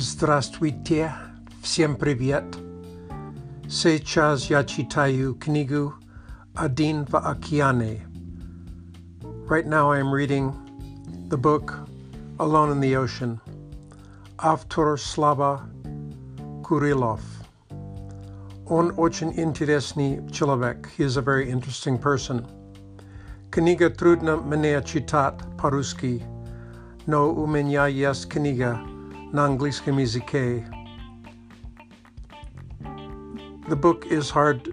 Здравствуйте, всем привет. Сейчас я читаю книгу Один в океане. Right now I am reading the book Alone in the Ocean. Автор Slava Kurilov. Он очень интересный человек. He is a very interesting person. Книга трудно мне читать по-русски, но у меня есть книга на английском языке. The book is hard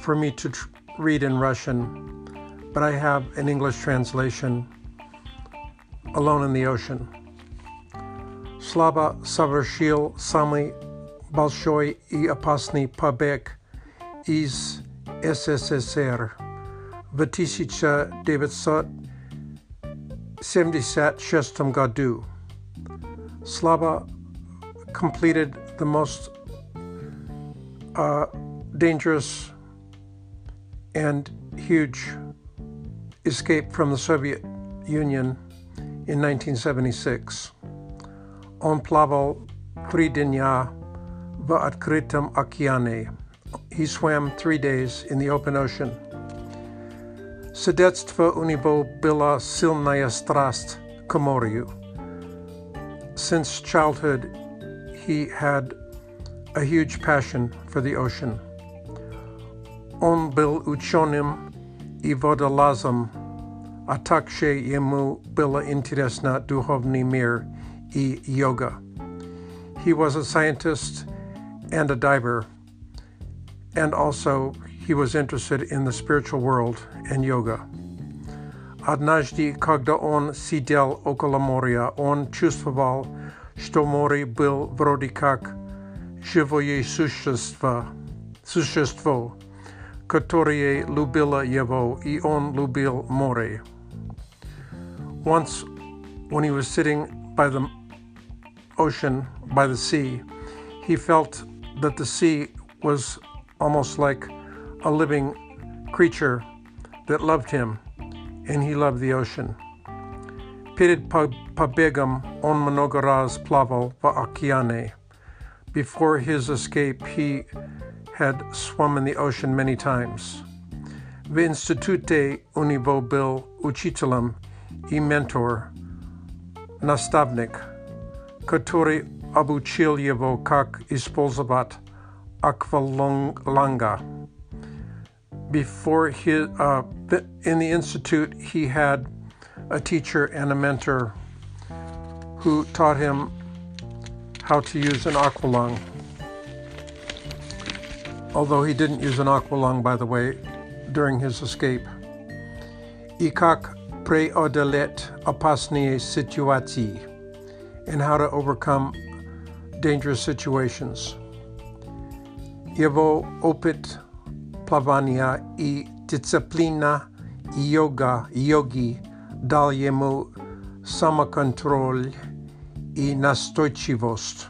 for me to tr- read in Russian, but I have an English translation, Alone in the Ocean. Slava совершил самый большой и опасный побег из СССР в 1976 году. Slava completed the most uh, dangerous and huge escape from the Soviet Union in 1976. On plaval tri dnia v odkrytom okeane. He swam three days in the open ocean. Sedectwo u bila była silna strast komoriu. Since childhood, he had a huge passion for the ocean. On bil uchonim i wodolazem, a takshe jemu interesna duhovni mir i yoga. He was a scientist and a diver, and also he was interested in the spiritual world and yoga. Однажды, когда он сидел около моря, он чувствовал, что море был вроде как живое существо, существо, которое любило его, и он любил море. Once, when he was sitting by the ocean, by the sea, he felt that the sea was almost like a living creature that loved him, and he loved the ocean. Pirit pabegam on monogaras plavo vaakiane. Before his escape, he had swum in the ocean many times. Vinstitute univo bil ucitelum e mentor nastavnik, katuri obuchilyevo kak ispolzavat akvalanga. Before his uh, in the institute, he had a teacher and a mentor who taught him how to use an aqualung. Although he didn't use an aqualung, by the way, during his escape. Ikak preodelet opasnie situati, and how to overcome dangerous situations. Yevo opit plavania i disciplina i yoga, yogi daje mu samokontrol i nastojčivost.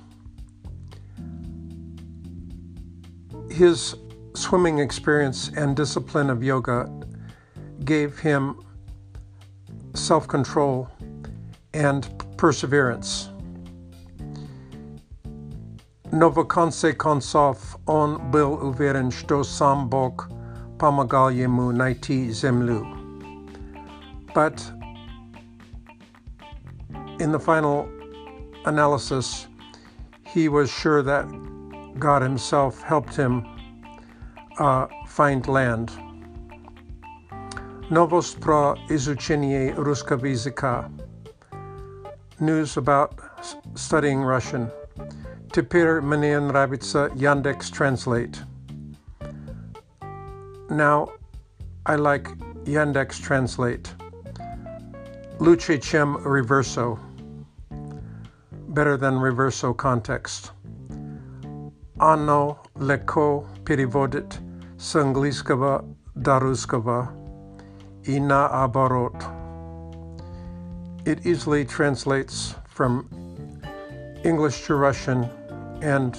His swimming experience and discipline of yoga gave him self control and perseverance. Novokonse Konsov on bil uvěřen, što sám bog сам Бог помогал ему найти землю. But in the final analysis, he was sure that God Himself helped him uh, find land. Новость про изучение русского языка. News about studying Russian. Теперь мне нравится Yandex Translate. Now I like Yandex Translate. Лучше, чем Reverso. Better than Reverso context. Оно легко переводит с английского до русского и наоборот. It easily translates from English to Russian and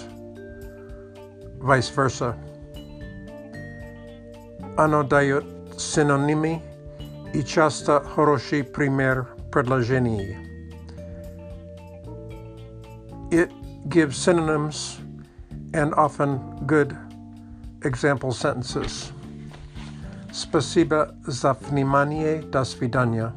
vice versa. Оно дает синонимы и часто хороший пример предложений. It give synonyms and often good example sentences. Spasiba za vнимание, до свидания.